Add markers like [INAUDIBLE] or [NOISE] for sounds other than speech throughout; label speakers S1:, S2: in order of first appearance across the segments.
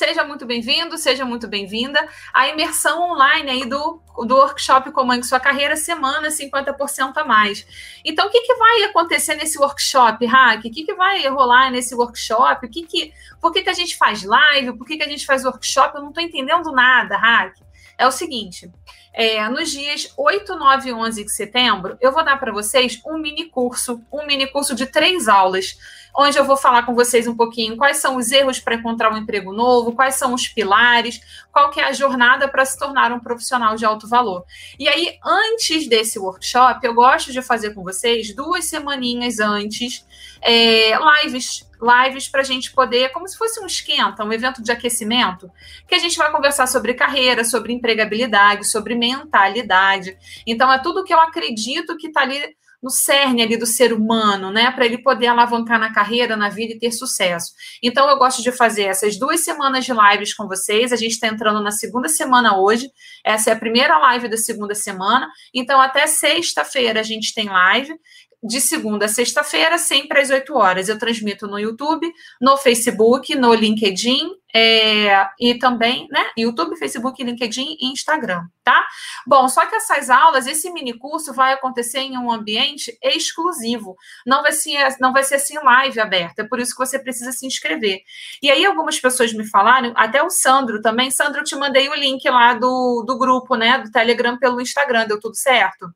S1: seja muito bem-vindo, seja muito bem-vinda à imersão online aí do, do workshop Comande Sua Carreira, semana 50% a mais. Então, o que, que vai acontecer nesse workshop, Hack? O que, que vai rolar nesse workshop? O que que, por que, que a gente faz live? Por que, que a gente faz workshop? Eu não estou entendendo nada, Hack. É o seguinte, é, nos dias 8, 9 e 11 de setembro, eu vou dar para vocês um mini curso, um mini curso de três aulas, onde eu vou falar com vocês um pouquinho quais são os erros para encontrar um emprego novo, quais são os pilares, qual que é a jornada para se tornar um profissional de alto valor. E aí, antes desse workshop, eu gosto de fazer com vocês duas semaninhas antes, é, lives lives para a gente poder, como se fosse um esquenta, um evento de aquecimento, que a gente vai conversar sobre carreira, sobre empregabilidade, sobre mentalidade. Então, é tudo que eu acredito que está ali no cerne ali do ser humano, né, para ele poder alavancar na carreira, na vida e ter sucesso. Então eu gosto de fazer essas duas semanas de lives com vocês. A gente está entrando na segunda semana hoje. Essa é a primeira live da segunda semana. Então até sexta-feira a gente tem live de segunda a sexta-feira, sempre às 8 horas. Eu transmito no YouTube, no Facebook, no LinkedIn é, e também, né? YouTube, Facebook, LinkedIn e Instagram, tá? Bom, só que essas aulas, esse mini curso vai acontecer em um ambiente exclusivo. Não vai ser, não vai ser assim live aberta. É por isso que você precisa se inscrever. E aí, algumas pessoas me falaram, até o Sandro também. Sandro, eu te mandei o link lá do, do grupo, né? Do Telegram pelo Instagram, deu tudo certo?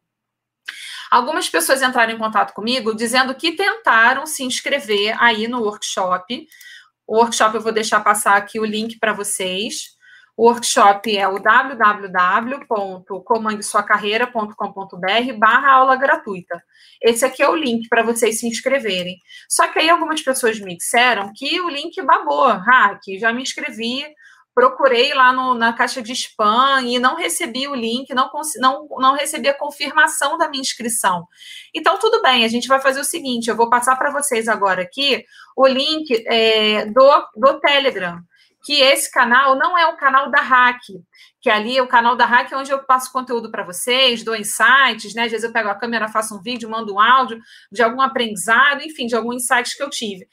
S1: Algumas pessoas entraram em contato comigo dizendo que tentaram se inscrever aí no workshop. O workshop eu vou deixar passar aqui o link para vocês. O workshop é o www.comandesuacarreira.com.br barra aula gratuita. Esse aqui é o link para vocês se inscreverem. Só que aí algumas pessoas me disseram que o link babou. Ah, que já me inscrevi, procurei lá no, na caixa de spam e não recebi o link, não, não, não recebi a confirmação da minha inscrição. Então, tudo bem, a gente vai fazer o seguinte: eu vou passar para vocês agora aqui o link é, do, do Telegram. Que esse canal não é o canal da Hack, que ali é o canal da Hack onde eu passo conteúdo para vocês, dou insights, né? Às vezes eu pego a câmera, faço um vídeo, mando um áudio de algum aprendizado, enfim, de algum insight que eu tive.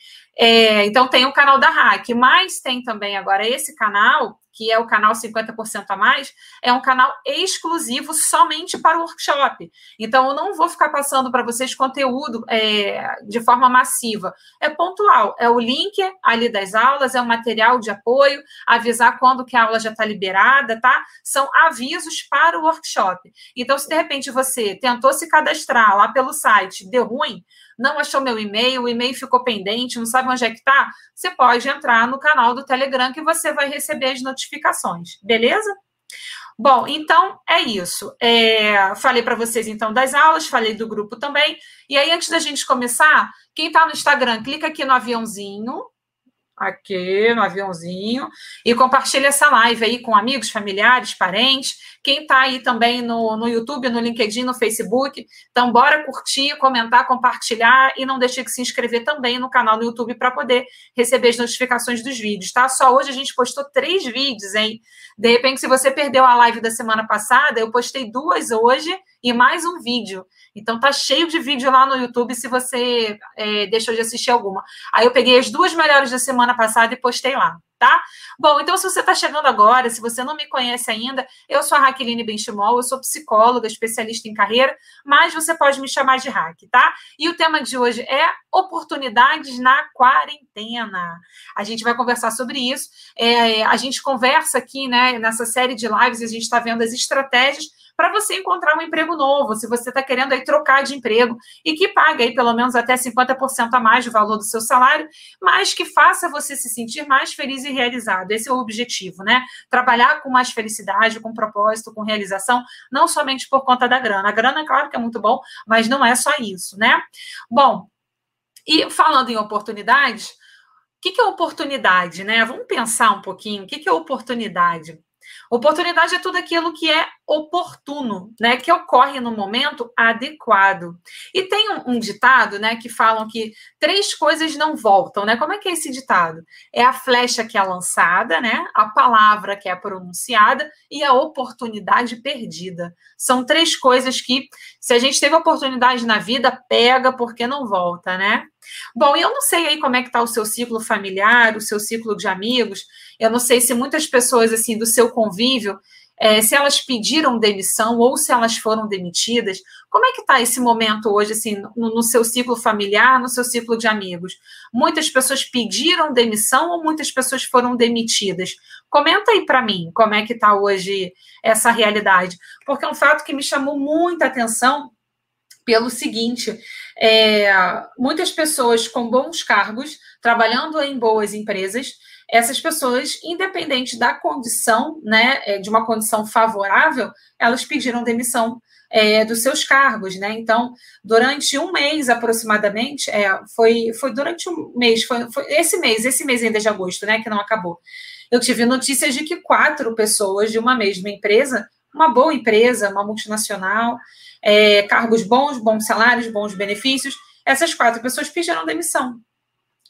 S1: É, então tem o canal da Hack, mas tem também agora esse canal, que é o canal 50% a mais, é um canal exclusivo somente para o workshop. Então eu não vou ficar passando para vocês conteúdo é, de forma massiva. É pontual, é o link ali das aulas, é o material de apoio, avisar quando que a aula já está liberada, tá? São avisos para o workshop. Então, se de repente você tentou se cadastrar lá pelo site, deu ruim, não achou meu e-mail, o e-mail ficou pendente, não sabe onde é que está, você pode entrar no canal do Telegram que você vai receber as notificações, beleza? Bom, então é isso. É, falei para vocês então das aulas, falei do grupo também. E aí, antes da gente começar, quem está no Instagram, clica aqui no aviãozinho, aqui no aviãozinho, e compartilha essa live aí com amigos, familiares, parentes quem está aí também no, no YouTube, no LinkedIn, no Facebook. Então, bora curtir, comentar, compartilhar e não deixe de se inscrever também no canal no YouTube para poder receber as notificações dos vídeos, tá? Só hoje a gente postou três vídeos, hein? De repente, se você perdeu a live da semana passada, eu postei duas hoje e mais um vídeo. Então tá cheio de vídeo lá no YouTube se você é, deixou de assistir alguma. Aí eu peguei as duas melhores da semana passada e postei lá tá? Bom, então se você está chegando agora, se você não me conhece ainda, eu sou a Raqueline Benchimol, eu sou psicóloga, especialista em carreira, mas você pode me chamar de Hack, tá? E o tema de hoje é oportunidades na quarentena. A gente vai conversar sobre isso. É, a gente conversa aqui, né, nessa série de lives, a gente está vendo as estratégias para você encontrar um emprego novo, se você está querendo aí trocar de emprego e que pague aí pelo menos até 50% a mais do valor do seu salário, mas que faça você se sentir mais feliz e realizado. Esse é o objetivo, né? Trabalhar com mais felicidade, com propósito, com realização, não somente por conta da grana. A grana, claro que é muito bom, mas não é só isso, né? Bom, e falando em oportunidades, o que, que é oportunidade, né? Vamos pensar um pouquinho. O que, que é oportunidade? Oportunidade é tudo aquilo que é oportuno, né? Que ocorre no momento adequado. E tem um, um, ditado, né? Que falam que três coisas não voltam, né? Como é que é esse ditado? É a flecha que é lançada, né? A palavra que é pronunciada e a oportunidade perdida. São três coisas que, se a gente teve oportunidade na vida, pega porque não volta, né? Bom, eu não sei aí como é que está o seu ciclo familiar, o seu ciclo de amigos. Eu não sei se muitas pessoas assim do seu convívio, é, se elas pediram demissão ou se elas foram demitidas. Como é que está esse momento hoje, assim, no, no, seu ciclo familiar, no seu ciclo de amigos? Muitas pessoas pediram demissão ou muitas pessoas foram demitidas? Comenta aí para mim como é que está hoje essa realidade, porque é um fato que me chamou muita atenção pelo seguinte: é, muitas pessoas com bons cargos, trabalhando em boas empresas, essas pessoas, independente da condição, né, é, de uma condição favorável, elas pediram demissão é, dos seus cargos, né? Então, durante um mês aproximadamente, é, foi, foi durante um mês, foi, foi esse mês, esse mês ainda de agosto, né, que não acabou. Eu tive notícias de que quatro pessoas de uma mesma empresa, uma boa empresa, uma multinacional, é, cargos bons, bons salários, bons benefícios. Essas quatro pessoas pediram demissão.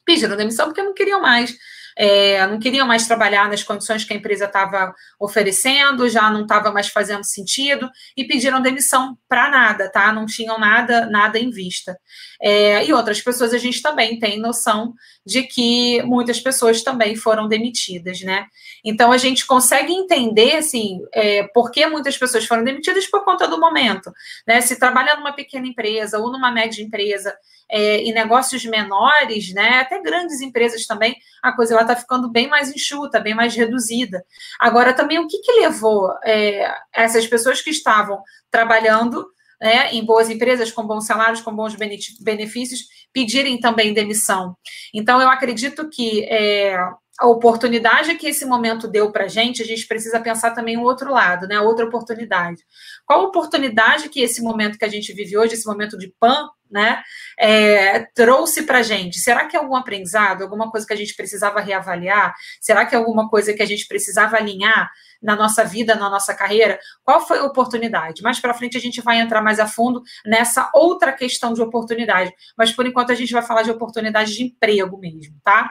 S1: Pediram demissão porque não queriam mais é, não queriam mais trabalhar nas condições que a empresa estava oferecendo, já não estava mais fazendo sentido e pediram demissão para nada, tá? Não tinham nada, nada em vista. É, e outras pessoas a gente também tem noção de que muitas pessoas também foram demitidas, né? Então a gente consegue entender assim, é, por que muitas pessoas foram demitidas por conta do momento, né? Se trabalha numa pequena empresa ou numa média empresa é, em negócios menores, né, até grandes empresas também, a coisa está ficando bem mais enxuta, bem mais reduzida. Agora, também, o que, que levou é, essas pessoas que estavam trabalhando né, em boas empresas, com bons salários, com bons benefícios, pedirem também demissão? Então, eu acredito que é, a oportunidade que esse momento deu para a gente, a gente precisa pensar também o outro lado, né? Outra oportunidade. Qual oportunidade que esse momento que a gente vive hoje, esse momento de PAN, né, é, trouxe para a gente? Será que é algum aprendizado, alguma coisa que a gente precisava reavaliar? Será que é alguma coisa que a gente precisava alinhar na nossa vida, na nossa carreira? Qual foi a oportunidade? Mais para frente a gente vai entrar mais a fundo nessa outra questão de oportunidade, mas por enquanto a gente vai falar de oportunidade de emprego mesmo, tá?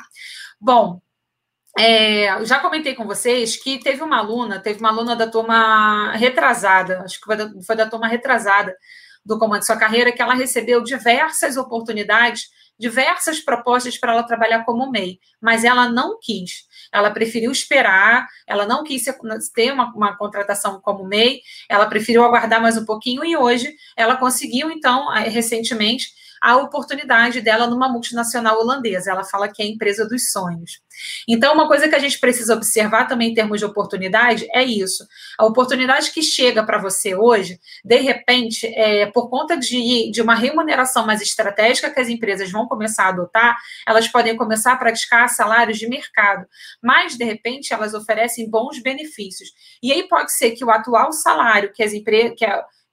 S1: Bom, é, já comentei com vocês que teve uma aluna, teve uma aluna da turma retrasada, acho que foi da, foi da turma retrasada do Comando de Sua Carreira, que ela recebeu diversas oportunidades, diversas propostas para ela trabalhar como MEI, mas ela não quis. Ela preferiu esperar, ela não quis ter uma, uma contratação como MEI, ela preferiu aguardar mais um pouquinho e hoje ela conseguiu, então, recentemente, a oportunidade dela numa multinacional holandesa. Ela fala que é a empresa dos sonhos. Então, uma coisa que a gente precisa observar também em termos de oportunidade é isso. A oportunidade que chega para você hoje, de repente, é, por conta de, de uma remuneração mais estratégica que as empresas vão começar a adotar, elas podem começar a praticar salários de mercado. Mas, de repente, elas oferecem bons benefícios. E aí pode ser que o atual salário que as empresas.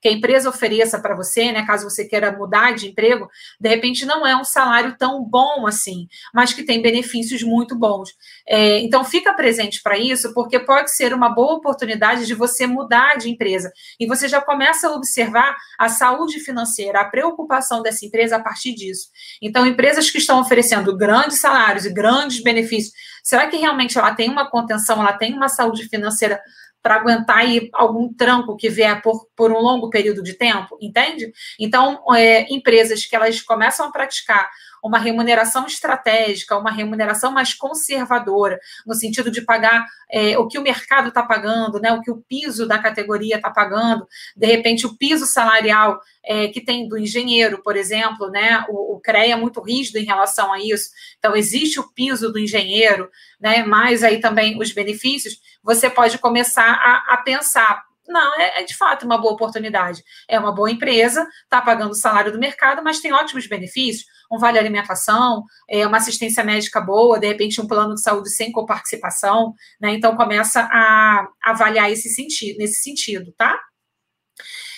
S1: Que a empresa ofereça para você, né, caso você queira mudar de emprego, de repente não é um salário tão bom assim, mas que tem benefícios muito bons. É, então, fica presente para isso, porque pode ser uma boa oportunidade de você mudar de empresa. E você já começa a observar a saúde financeira, a preocupação dessa empresa a partir disso. Então, empresas que estão oferecendo grandes salários e grandes benefícios, será que realmente ela tem uma contenção, ela tem uma saúde financeira para aguentar aí algum tranco que vier por, por um longo período de tempo, entende? Então, é, empresas que elas começam a praticar uma remuneração estratégica, uma remuneração mais conservadora, no sentido de pagar é, o que o mercado está pagando, né, o que o piso da categoria está pagando, de repente o piso salarial é, que tem do engenheiro, por exemplo, né, o, o CREA é muito rígido em relação a isso, então existe o piso do engenheiro, né, mais aí também os benefícios, você pode começar a, a pensar, não, é, é, de fato uma boa oportunidade. É uma boa empresa, está pagando o salário do mercado, mas tem ótimos benefícios, um vale alimentação, é, uma assistência médica boa, de repente um plano de saúde sem coparticipação, né? Então começa a avaliar esse sentido, nesse sentido, tá?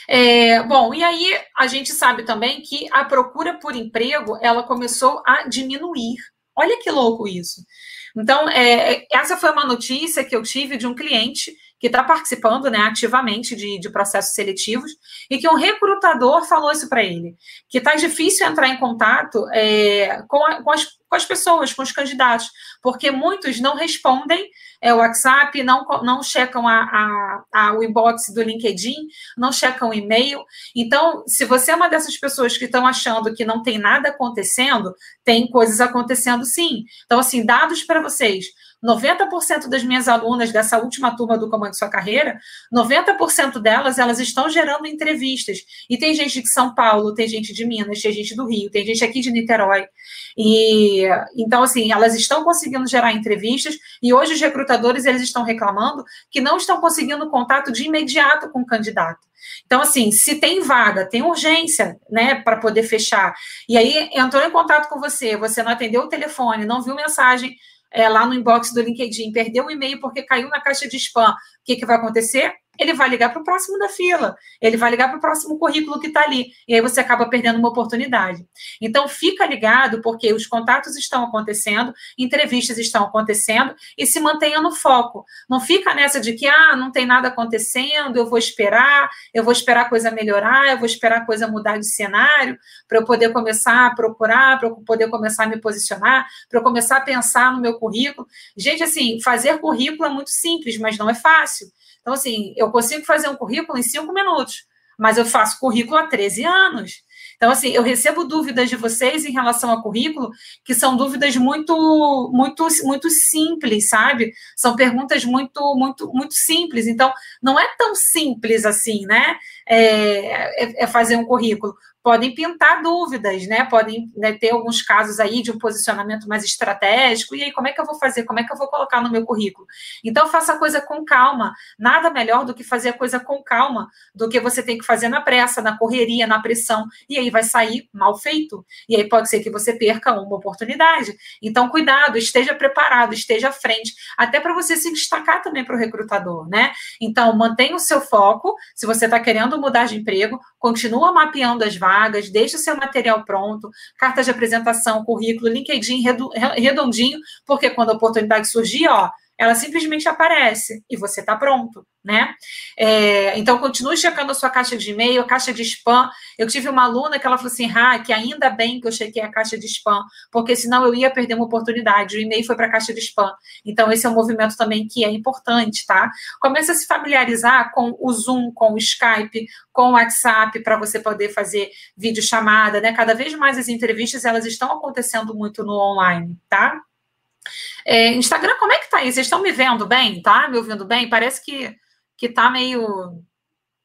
S1: É, bom, e aí a gente sabe também que a procura por emprego ela começou a diminuir. Olha que louco isso. Então, é, essa foi uma notícia que eu tive de um cliente que está participando né, ativamente de, de, processos seletivos e que um recrutador falou isso para ele, que está difícil entrar em contato é, com, a, com, as, com, as, pessoas, com os candidatos, porque muitos não respondem é, o WhatsApp, não, não checam a, a, a, o inbox do LinkedIn, não checam o e-mail. Então, se você é uma dessas pessoas que estão achando que não tem nada acontecendo, tem coisas acontecendo sim. Então, assim, dados para vocês. 90% das minhas alunas dessa última turma do Comando Sua Carreira, 90% delas, elas estão gerando entrevistas. E tem gente de São Paulo, tem gente de Minas, tem gente do Rio, tem gente aqui de Niterói. E então, assim, elas estão conseguindo gerar entrevistas e hoje os recrutadores, eles estão reclamando que não estão conseguindo contato de imediato com o candidato. Então, assim, se tem vaga, tem urgência, né, para poder fechar. E aí entrou em contato com você, você não atendeu o telefone, não viu mensagem é, lá no inbox do LinkedIn, perdeu o e-mail porque caiu na caixa de spam, o que, que vai acontecer? Ele vai ligar para o próximo da fila, ele vai ligar para o próximo currículo que está ali, e aí você acaba perdendo uma oportunidade. Então, fica ligado, porque os contatos estão acontecendo, entrevistas estão acontecendo, e se mantenha no foco. Não fica nessa de que, ah, não tem nada acontecendo, eu vou esperar, eu vou esperar a coisa melhorar, eu vou esperar a coisa mudar de cenário, para eu poder começar a procurar, para eu poder começar a me posicionar, para eu começar a pensar no meu currículo. Gente, assim, fazer currículo é muito simples, mas não é fácil. Então, assim, eu consigo fazer um currículo em cinco minutos, mas eu faço currículo há 13 anos. Então, assim, eu recebo dúvidas de vocês em relação ao currículo, que são dúvidas muito, muito, muito simples, sabe? São perguntas muito, muito, muito simples. Então, não é tão simples assim, né? É, é, é fazer um currículo podem pintar dúvidas, né? Podem né, ter alguns casos aí de um posicionamento mais estratégico. E aí, como é que eu vou fazer? Como é que eu vou colocar no meu currículo? Então, faça a coisa com calma. Nada melhor do que fazer a coisa com calma do que você tem que fazer na pressa, na correria, na pressão. E aí vai sair mal feito. E aí pode ser que você perca uma oportunidade. Então, cuidado, esteja preparado, esteja à frente, até para você se destacar também para o recrutador, né? Então, mantenha o seu foco. Se você está querendo mudar de emprego, continua mapeando as vagas vagas, deixe o seu material pronto, carta de apresentação, currículo, LinkedIn redondinho, porque quando a oportunidade surgir, ó, ela simplesmente aparece e você está pronto, né? É, então, continue checando a sua caixa de e-mail, caixa de spam. Eu tive uma aluna que ela falou assim, ah, que ainda bem que eu chequei a caixa de spam, porque senão eu ia perder uma oportunidade. O e-mail foi para a caixa de spam. Então, esse é um movimento também que é importante, tá? Comece a se familiarizar com o Zoom, com o Skype, com o WhatsApp, para você poder fazer videochamada, né? Cada vez mais as entrevistas, elas estão acontecendo muito no online, tá? É, Instagram, como é que tá aí? Vocês estão me vendo bem, tá? Me ouvindo bem? Parece que, que tá meio.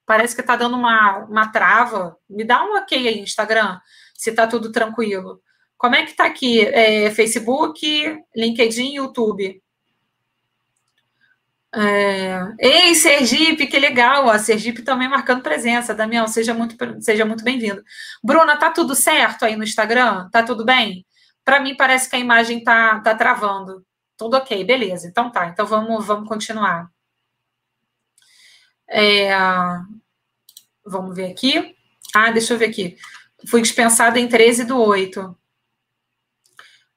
S1: Parece que tá dando uma, uma trava. Me dá um ok aí, Instagram, se tá tudo tranquilo. Como é que tá aqui? É, Facebook, LinkedIn, YouTube. É... Ei, Sergipe, que legal! A Sergipe também marcando presença. Damião, seja muito, seja muito bem-vindo. Bruna, tá tudo certo aí no Instagram? Tá tudo bem? Para mim, parece que a imagem está tá travando. Tudo ok, beleza. Então tá, então vamos, vamos continuar. É, vamos ver aqui. Ah, deixa eu ver aqui. Fui dispensada em 13 do 8.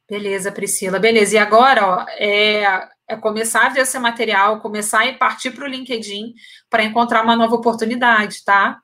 S1: Beleza, Priscila. Beleza. E agora, ó, é, é começar a ver esse material, começar a partir para o LinkedIn para encontrar uma nova oportunidade, tá?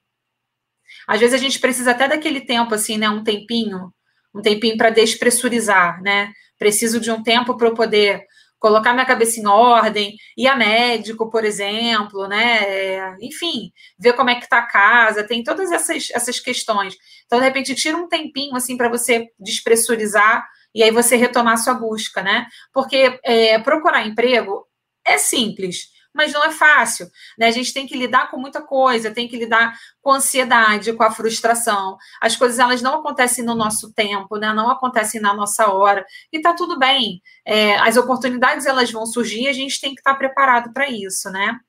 S1: Às vezes a gente precisa até daquele tempo, assim, né? Um tempinho um tempinho para despressurizar, né? Preciso de um tempo para eu poder colocar minha cabeça em ordem, ir a médico, por exemplo, né? É, enfim, ver como é que está a casa, tem todas essas, essas questões. Então, de repente, tira um tempinho assim para você despressurizar e aí você retomar sua busca, né? Porque é, procurar emprego é simples mas não é fácil. Né? A gente tem que lidar com muita coisa, tem que lidar com a ansiedade, com a frustração. As coisas elas não acontecem no nosso tempo, né? não acontecem na nossa hora, e está tudo bem. É, as oportunidades elas vão surgir, a gente tem que estar preparado para isso, né?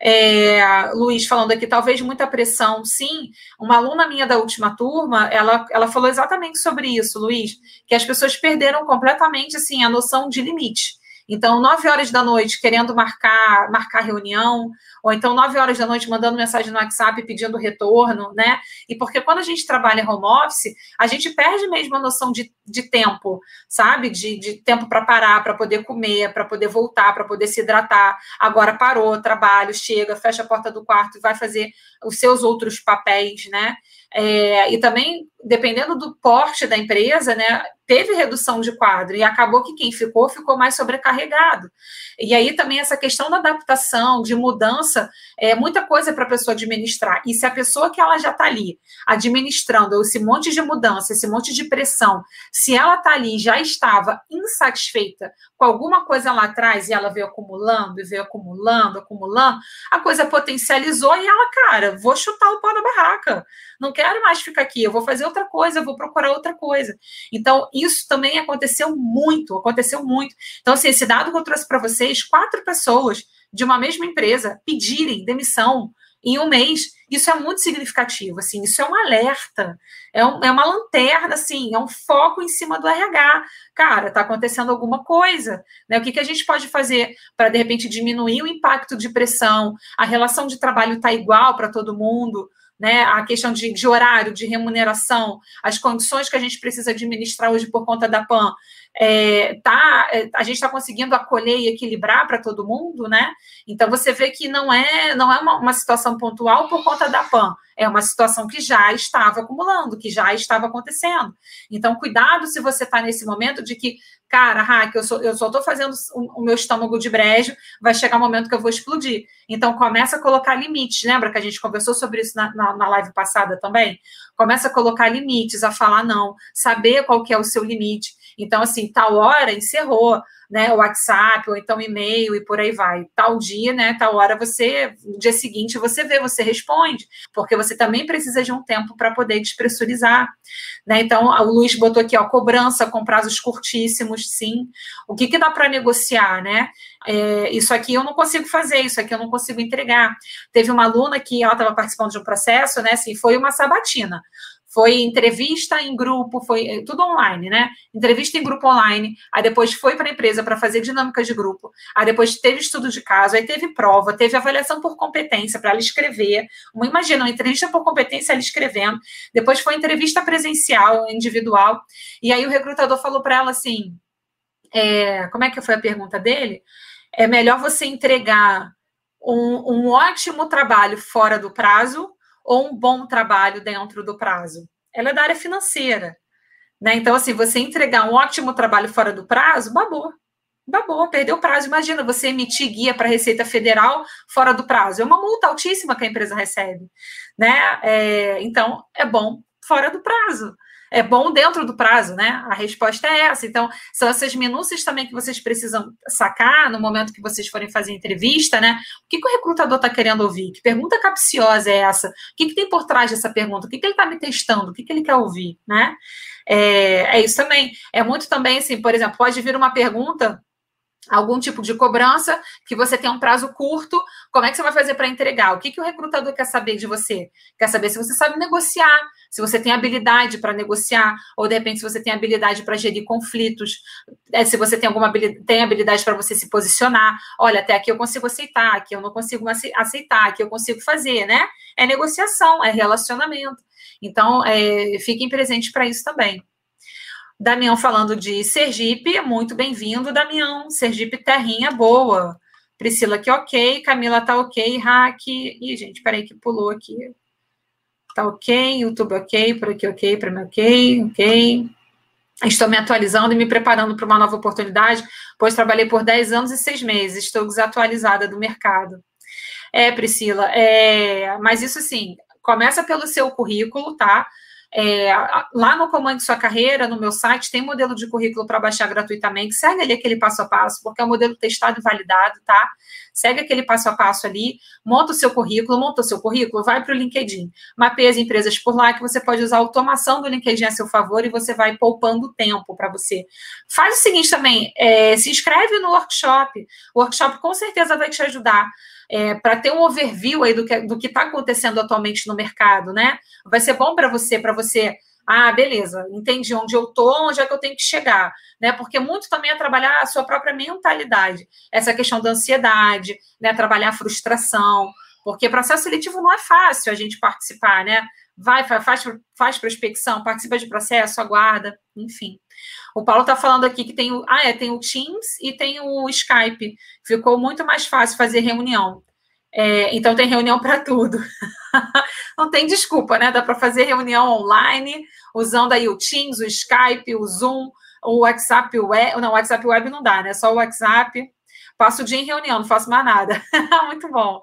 S1: É, Luiz falando aqui, talvez muita pressão, sim. Uma aluna minha da última turma, ela, ela falou exatamente sobre isso, Luiz, que as pessoas perderam completamente assim a noção de limite. Então, nove horas da noite querendo marcar, marcar reunião, ou então nove horas da noite mandando mensagem no WhatsApp pedindo retorno, né? E porque quando a gente trabalha home office, a gente perde mesmo a noção de, de tempo, sabe? De, de tempo para parar, para poder comer, para poder voltar, para poder se hidratar. Agora parou, trabalho, chega, fecha a porta do quarto e vai fazer os seus outros papéis, né? É, e também, dependendo do porte da empresa, né, teve redução de quadro e acabou que quem ficou, ficou mais sobrecarregado. E aí também essa questão da adaptação, de mudança, é muita coisa para a pessoa administrar. E se a pessoa que ela já está ali administrando esse monte de mudança, esse monte de pressão, se ela está ali já estava insatisfeita com alguma coisa lá atrás e ela veio acumulando e veio acumulando, acumulando, a coisa potencializou e ela, cara, vou chutar o pau da barraca. Não quero mais ficar aqui, eu vou fazer outra coisa, eu vou procurar outra coisa. Então, isso também aconteceu muito, aconteceu muito. Então, assim, esse dado que eu trouxe para vocês, quatro pessoas de uma mesma empresa pedirem demissão em um mês, isso é muito significativo, assim, isso é um alerta, é, um, é uma lanterna, assim, é um foco em cima do RH. Cara, está acontecendo alguma coisa, né? O que, que a gente pode fazer para, de repente, diminuir o impacto de pressão? A relação de trabalho está igual para todo mundo, né, a questão de, de, horário, de remuneração, as condições que a gente precisa administrar hoje por conta da PAN, é, tá, é, a gente está conseguindo acolher e equilibrar para todo mundo, né? Então você vê que não é, não é uma, uma, situação pontual por conta da PAN, é uma situação que já estava acumulando, que já estava acontecendo. Então, cuidado se você está nesse momento de que cara, hack, eu, sou, eu só estou fazendo o, o, meu estômago de brejo, vai chegar um momento que eu vou explodir. Então, começa a colocar limites. Lembra que a gente conversou sobre isso na, na, na, live passada também? Começa a colocar limites, a falar não, saber qual que é o seu limite. Então, assim, tal hora encerrou, né? O WhatsApp, ou então e-mail e por aí vai. Tal dia, né? Tal hora você, no dia seguinte, você vê, você responde, porque você também precisa de um tempo para poder despressurizar, né? Então, o Luiz botou aqui, ó, cobrança com prazos curtíssimos, sim. O que, que dá para negociar, né? É, isso aqui eu não consigo fazer, isso aqui eu não consigo entregar. Teve uma aluna que ela estava participando de um processo, né? Assim, foi uma sabatina foi entrevista em grupo, foi eh, tudo online, né? Entrevista em grupo online, aí depois foi para a empresa para fazer dinâmicas de grupo, aí depois teve estudo de caso, aí teve prova, teve avaliação por competência para ela escrever. Uma, imagina, uma entrevista por competência ela escrevendo, depois foi entrevista presencial, individual, e aí o recrutador falou para ela assim: é, como é que foi a pergunta dele? É melhor você entregar um, um ótimo trabalho fora do prazo ou um bom trabalho dentro do prazo? Ela é da área financeira. Né? Então, assim, você entregar um ótimo trabalho fora do prazo, babou. Babou, perdeu o prazo. Imagina você emitir guia para a Receita Federal fora do prazo. É uma multa altíssima que a empresa recebe. Né? É, então, é bom fora do prazo é bom dentro do prazo, né? A resposta é essa. Então, são essas minúcias também que vocês precisam sacar no momento que vocês forem fazer entrevista, né? O que, que o recrutador está querendo ouvir? Que pergunta capciosa é essa? O que, que tem por trás dessa pergunta? O que, que ele está me testando? O que, que ele quer ouvir, né? É, é isso também. É muito também, assim, por exemplo, pode vir uma pergunta algum tipo de cobrança, que você tem um prazo curto, como é que você vai fazer para entregar? O que, que o recrutador quer saber de você? Quer saber se você sabe negociar, se você tem habilidade para negociar, ou de repente se você tem habilidade para gerir conflitos, é, se você tem alguma habilidade, tem habilidade para você se posicionar. Olha, até aqui eu consigo aceitar, aqui eu não consigo aceitar, aqui eu consigo fazer, né? É negociação, é relacionamento. Então, é, fiquem presentes para isso também. Damião falando de Sergipe, muito bem-vindo, Damião. Sergipe, terrinha boa. Priscila que ok, Camila tá ok, Hack. Ih, gente, peraí que pulou aqui. Tá ok, YouTube ok, por aqui ok, para mim ok, ok. Estou me atualizando e me preparando para uma nova oportunidade, pois trabalhei por 10 anos e 6 meses. Estou desatualizada do mercado. É, Priscila, é, mas isso assim, começa pelo seu currículo, tá? É, lá no Comando Sua Carreira, no meu site, tem modelo de currículo para baixar gratuitamente. Segue ali aquele passo a passo, porque é um modelo testado e validado, tá? Segue aquele passo a passo ali, monta o seu currículo, monta o seu currículo, vai para o LinkedIn. Mapeia as empresas por lá, que você pode usar a automação do LinkedIn a seu favor e você vai poupando tempo para você. Faz o seguinte também, é, se inscreve no workshop. O workshop com certeza vai te ajudar é, para ter um overview aí do que do está acontecendo atualmente no mercado, né? Vai ser bom para você, para você Ah, beleza, entendi onde eu tô, onde é que eu tenho que chegar, né? Porque muito também é trabalhar a sua própria mentalidade, essa questão da ansiedade, né? Trabalhar a frustração, porque processo seletivo não é fácil a gente participar, né? Vai, faz, faz prospecção, participa de processo, aguarda, enfim. O Paulo está falando aqui que tem o. Ah, é, tem o Teams e tem o Skype. Ficou muito mais fácil fazer reunião. É, então tem reunião para tudo. [LAUGHS] não tem desculpa, né? Dá para fazer reunião online, usando aí o Teams, o Skype, o Zoom, o WhatsApp Web. Não, o WhatsApp Web não dá, né? Só o WhatsApp. Passo o dia em reunião, não faço mais nada. [LAUGHS] Muito bom.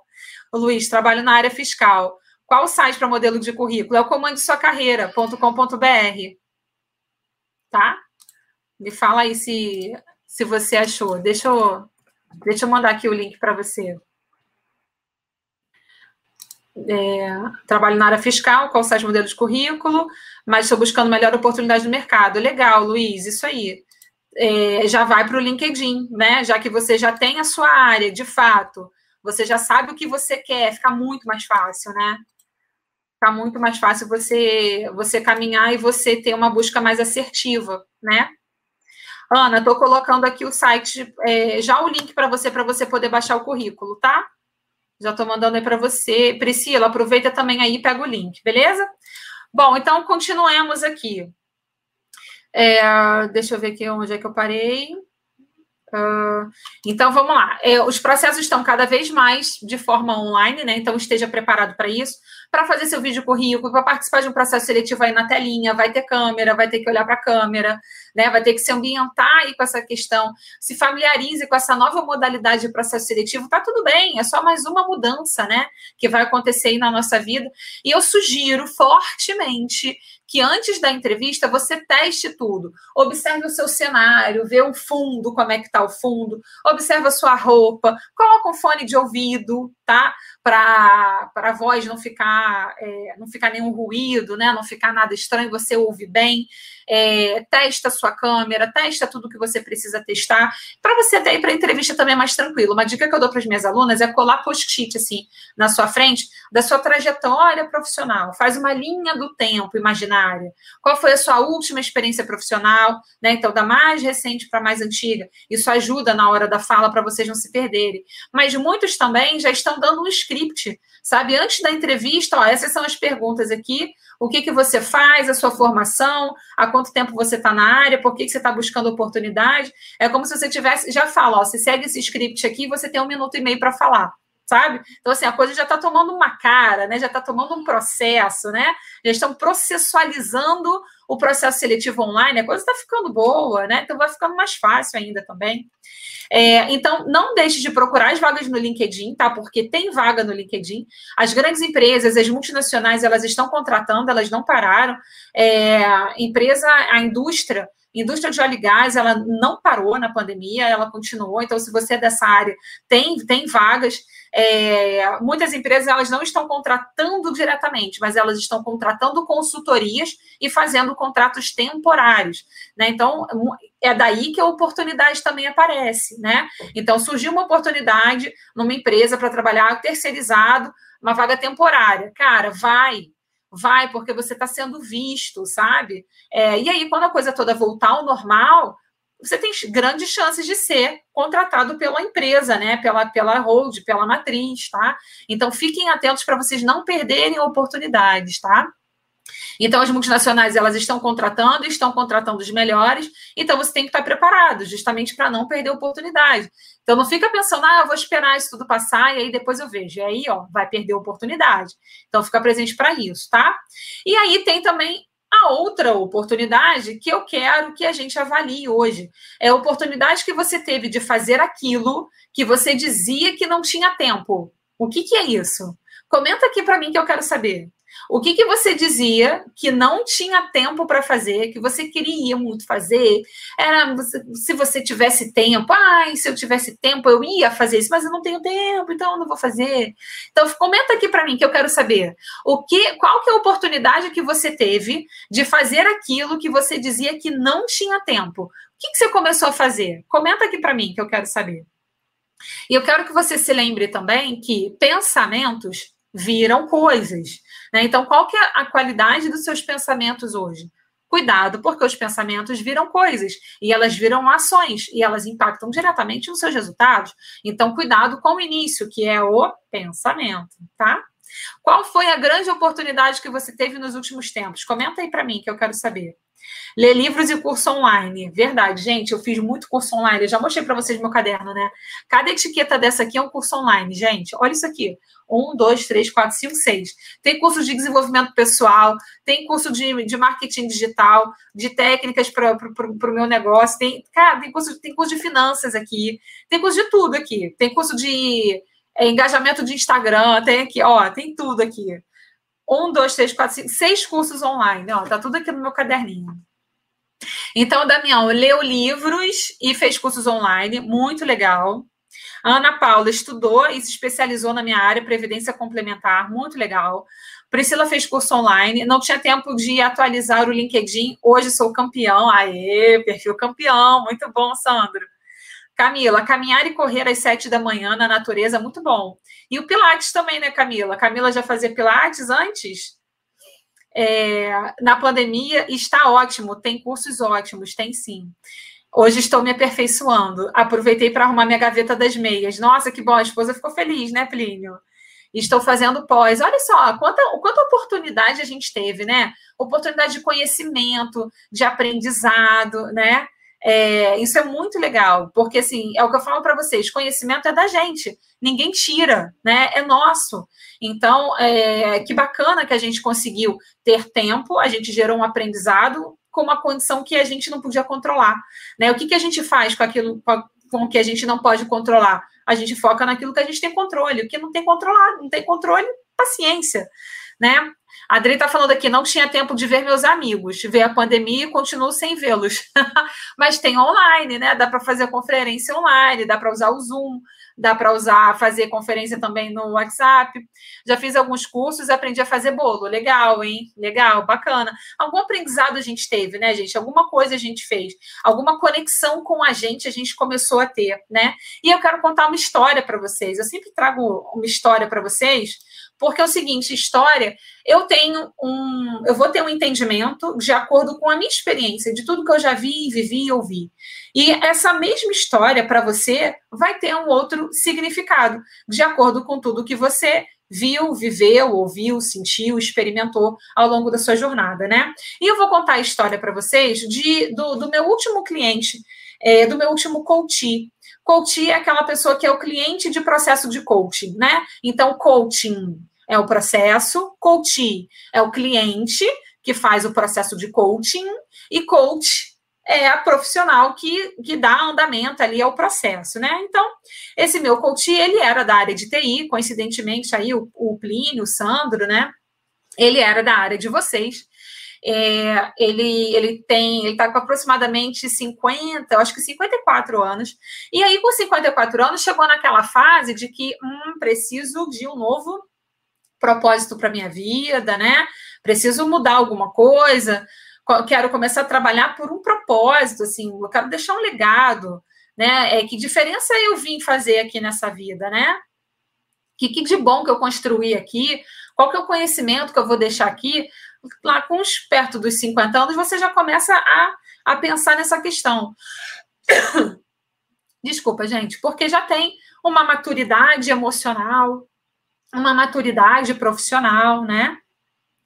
S1: O Luiz, trabalho na área fiscal. Qual o site para modelo de currículo? É o comando de sua carreira.com.br. Tá? Me fala aí se, se você achou. Deixa eu, deixa eu mandar aqui o link para você. É, trabalho na área fiscal, qual site modelo de currículo, mas estou buscando melhor oportunidade no mercado. Legal, Luiz, isso aí. É, já vai para o LinkedIn, né? Já que você já tem a sua área, de fato, você já sabe o que você quer, fica muito mais fácil, né? Fica muito mais fácil você, você caminhar e você ter uma busca mais assertiva, né? Ana, estou colocando aqui o site, é, já o link para você, para você poder baixar o currículo, tá? Já estou mandando aí para você. Priscila, aproveita também aí e pega o link, beleza? Bom, então continuemos aqui. É, deixa eu ver aqui onde é que eu parei. Uh, então vamos lá. É, os processos estão cada vez mais de forma online, né? Então esteja preparado para isso para fazer seu vídeo currículo, para participar de um processo seletivo aí na telinha, vai ter câmera, vai ter que olhar para a câmera, né? Vai ter que se ambientar aí com essa questão, se familiarize com essa nova modalidade de processo seletivo, tá tudo bem, é só mais uma mudança, né? Que vai acontecer aí na nossa vida. E eu sugiro fortemente que antes da entrevista você teste tudo. Observe o seu cenário, vê o fundo, como é que está o fundo, observe a sua roupa, coloca um fone de ouvido, tá? Para a voz não ficar, é, não ficar nenhum ruído, né? Não ficar nada estranho, você ouve bem. É, testa a sua câmera, testa tudo que você precisa testar, para você até ir para a entrevista também mais tranquilo. Uma dica que eu dou para as minhas alunas é colar post-it assim na sua frente da sua trajetória profissional. Faz uma linha do tempo imaginária. Qual foi a sua última experiência profissional, né? Então, da mais recente para a mais antiga. Isso ajuda na hora da fala para vocês não se perderem. Mas muitos também já estão dando um script, sabe? Antes da entrevista, ó, essas são as perguntas aqui. O que, que você faz, a sua formação, há quanto tempo você está na área, por que, que você está buscando oportunidade. É como se você tivesse, já fala, ó, você segue esse script aqui, você tem um minuto e meio para falar sabe? Então, assim, a coisa já está tomando uma cara, né? Já está tomando um processo, né? Já estão processualizando o processo seletivo online, a coisa está ficando boa, né? Então vai ficando mais fácil ainda também. É, então, não deixe de procurar as vagas no LinkedIn, tá? Porque tem vaga no LinkedIn. As grandes empresas, as multinacionais, elas estão contratando, elas não pararam. É, empresa, a indústria, indústria de óleo e gás, ela não parou na pandemia, ela continuou. Então, se você é dessa área, tem, tem vagas. É, muitas empresas elas não estão contratando diretamente, mas elas estão contratando consultorias e fazendo contratos temporários. Né? Então, é daí que a oportunidade também aparece. Né? Então, surgiu uma oportunidade numa empresa para trabalhar terceirizado, uma vaga temporária. Cara, vai, vai, porque você está sendo visto, sabe? É, e aí, quando a coisa toda voltar ao normal, você tem grandes chances de ser contratado pela empresa, né? Pela, pela hold, pela matriz, tá? Então fiquem atentos para vocês não perderem oportunidades, tá? Então, as multinacionais, elas estão contratando, estão contratando os melhores, então você tem que estar preparado, justamente para não perder oportunidade. Então, não fica pensando, ah, eu vou esperar isso tudo passar e aí depois eu vejo. E aí, ó, vai perder oportunidade. Então, fica presente para isso, tá? E aí tem também a outra oportunidade que eu quero que a gente avalie hoje é a oportunidade que você teve de fazer aquilo que você dizia que não tinha tempo. O que, que é isso? Comenta aqui para mim que eu quero saber. O que, que você dizia que não tinha tempo para fazer, que você queria muito fazer? Era se você tivesse tempo, ai, se eu tivesse tempo eu ia fazer isso, mas eu não tenho tempo, então eu não vou fazer. Então comenta aqui para mim que eu quero saber. O que, qual que é a oportunidade que você teve de fazer aquilo que você dizia que não tinha tempo? O que, que você começou a fazer? Comenta aqui para mim que eu quero saber. E eu quero que você se lembre também que pensamentos viram coisas. Né? Então, qual que é a qualidade dos seus pensamentos hoje? Cuidado, porque os pensamentos viram coisas e elas viram ações e elas impactam diretamente nos seus resultados. Então, cuidado com o início, que é o pensamento, tá? Qual foi a grande oportunidade que você teve nos últimos tempos? Comenta aí para mim que eu quero saber. Ler livros e curso online. Verdade, gente, eu fiz muito curso online. Eu já mostrei para vocês meu caderno, né? Cada etiqueta dessa aqui é um curso online, gente. Olha isso aqui. Um, dois, três, quatro, cinco, seis. Tem curso de desenvolvimento pessoal, tem curso de, de marketing digital, de técnicas para o meu negócio. Tem, cara, tem curso, tem curso de finanças aqui, tem curso de tudo aqui. Tem curso de é, engajamento de Instagram, tem aqui, ó, tem tudo aqui. Um, dois, três, quatro, cinco, seis cursos online, ó, tá tudo aqui no meu caderninho. Então, Damião leu livros e fez cursos online, muito legal. A Ana Paula estudou e se especializou na minha área, Previdência Complementar, muito legal. Priscila fez curso online, não tinha tempo de atualizar o LinkedIn, hoje sou campeão. Aê, perfil campeão, muito bom, Sandro. Camila, caminhar e correr às sete da manhã na natureza, muito bom. E o Pilates também, né, Camila? Camila já fazia Pilates antes? É, na pandemia está ótimo, tem cursos ótimos, tem sim. Hoje estou me aperfeiçoando. Aproveitei para arrumar minha gaveta das meias. Nossa, que bom, a esposa ficou feliz, né, Plínio? Estou fazendo pós. Olha só, quanta, quanta oportunidade a gente teve, né? Oportunidade de conhecimento, de aprendizado, né? É, isso é muito legal, porque assim, é o que eu falo para vocês: conhecimento é da gente, ninguém tira, né? É nosso. Então, é, que bacana que a gente conseguiu ter tempo, a gente gerou um aprendizado com uma condição que a gente não podia controlar. Né? O que, que a gente faz com aquilo com o que a gente não pode controlar? A gente foca naquilo que a gente tem controle. O que não tem controlado, não tem controle, paciência. Né? A Adri está falando aqui, não tinha tempo de ver meus amigos. Ver a pandemia e continuo sem vê-los. [LAUGHS] Mas tem online, né? Dá para fazer conferência online, dá para usar o Zoom, dá para usar, fazer conferência também no WhatsApp. Já fiz alguns cursos, aprendi a fazer bolo. Legal, hein? Legal, bacana. Algum aprendizado a gente teve, né, gente? Alguma coisa a gente fez. Alguma conexão com a gente a gente começou a ter, né? E eu quero contar uma história para vocês. Eu sempre trago uma história para vocês porque é o seguinte, história, eu tenho um, eu vou ter um entendimento de acordo com a minha experiência, de tudo que eu já vi, vivi e ouvi. E essa mesma história para você vai ter um outro significado, de acordo com tudo que você viu, viveu, ouviu, sentiu, experimentou ao longo da sua jornada, né? E eu vou contar a história para vocês de, do, do, meu último cliente, é, do meu último coach. Coach é aquela pessoa que é o cliente de processo de coaching, né? Então, coaching é o processo, coach é o cliente que faz o processo de coaching, e coach é a profissional que, que dá andamento ali ao processo, né? Então, esse meu coach, ele era da área de TI, coincidentemente aí o, o Plínio, o Sandro, né? Ele era da área de vocês. É, ele, ele tem, ele está com aproximadamente 50, eu acho que 54 anos. E aí, com 54 anos, chegou naquela fase de que, hum, preciso de um novo propósito para minha vida, né? Preciso mudar alguma coisa, quero começar a trabalhar por um propósito, assim, eu quero deixar um legado, né? É, que diferença eu vim fazer aqui nessa vida, né? Que, que de bom que eu construí aqui? Qual que é o conhecimento que eu vou deixar aqui? Lá com uns perto dos 50 anos, você já começa a, a pensar nessa questão. [COUGHS] Desculpa, gente, porque já tem uma maturidade emocional, uma maturidade profissional, né?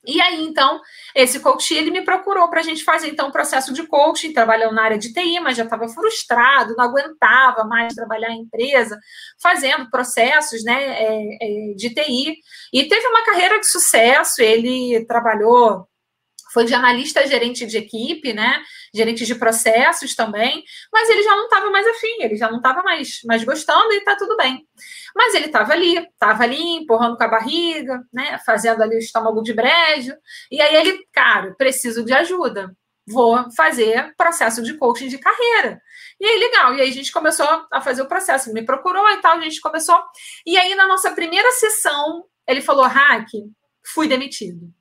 S1: E aí, então, esse coach, ele me procurou para a gente fazer, então, um processo de coaching, trabalhando na área de TI, mas já estava frustrado, não aguentava mais trabalhar em empresa, fazendo processos, né, é, é, de TI. E teve uma carreira de sucesso, ele trabalhou foi de analista gerente de equipe, né? Gerente de processos também, mas ele já não estava mais afim, ele já não estava mais, mais gostando e está tudo bem. Mas ele estava ali, estava ali, empurrando com a barriga, né? Fazendo ali o estômago de brejo. E aí ele, cara, preciso de ajuda. Vou fazer processo de coaching de carreira. E aí, legal. E aí a gente começou a fazer o processo. Ele me procurou e tal, a gente começou. E aí, na nossa primeira sessão, ele falou: Hack, fui demitido.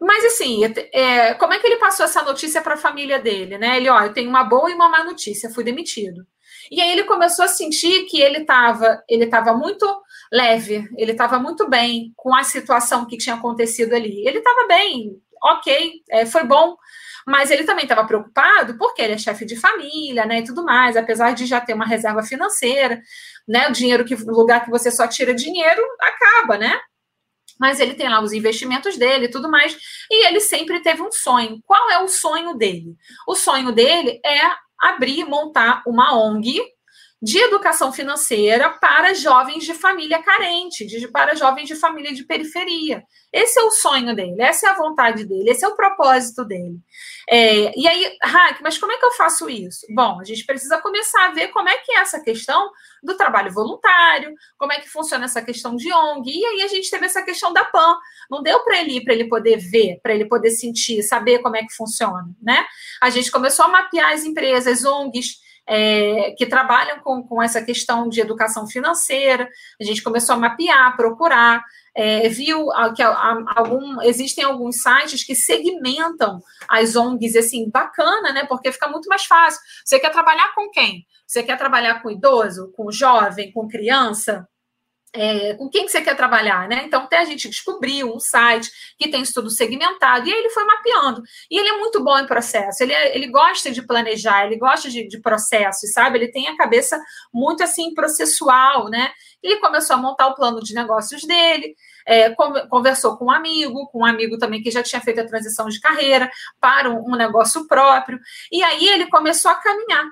S1: Mas assim, é, como é que ele passou essa notícia para a família dele, né? Ele, ó, eu tenho uma boa e uma má notícia, fui demitido. E aí ele começou a sentir que ele estava ele estava muito leve, ele estava muito bem com a situação que tinha acontecido ali. Ele estava bem, ok, é, foi bom, mas ele também estava preocupado porque ele é chefe de família, né, e tudo mais, apesar de já ter uma reserva financeira, né, o dinheiro que o lugar que você só tira dinheiro acaba, né? Mas ele tem lá os investimentos dele e tudo mais, e ele sempre teve um sonho. Qual é o sonho dele? O sonho dele é abrir, montar uma ONG de educação financeira para jovens de família carente, de, para jovens de família de periferia. Esse é o sonho dele, essa é a vontade dele, esse é o propósito dele. É, e aí, Hack, mas como é que eu faço isso? Bom, a gente precisa começar a ver como é que é essa questão do trabalho voluntário, como é que funciona essa questão de ONG. E aí a gente teve essa questão da PAN. Não deu para ele ir, para ele poder ver, para ele poder sentir, saber como é que funciona, né? A gente começou a mapear as empresas, ONGs, é, que trabalham com, com essa questão de educação financeira. A gente começou a mapear, procurar, é, viu que algum, existem alguns sites que segmentam as ONGs, assim, bacana, né? Porque fica muito mais fácil. Você quer trabalhar com quem? Você quer trabalhar com idoso, com jovem, com criança? É, com quem que você quer trabalhar, né? Então, até a gente descobriu um site que tem estudo segmentado, e aí ele foi mapeando. E ele é muito bom em processo, ele, é, ele gosta de planejar, ele gosta de, de processos, sabe? Ele tem a cabeça muito, assim, processual, né? Ele começou a montar o plano de negócios dele, é, conversou com um amigo, com um amigo também que já tinha feito a transição de carreira para um, um negócio próprio, e aí ele começou a caminhar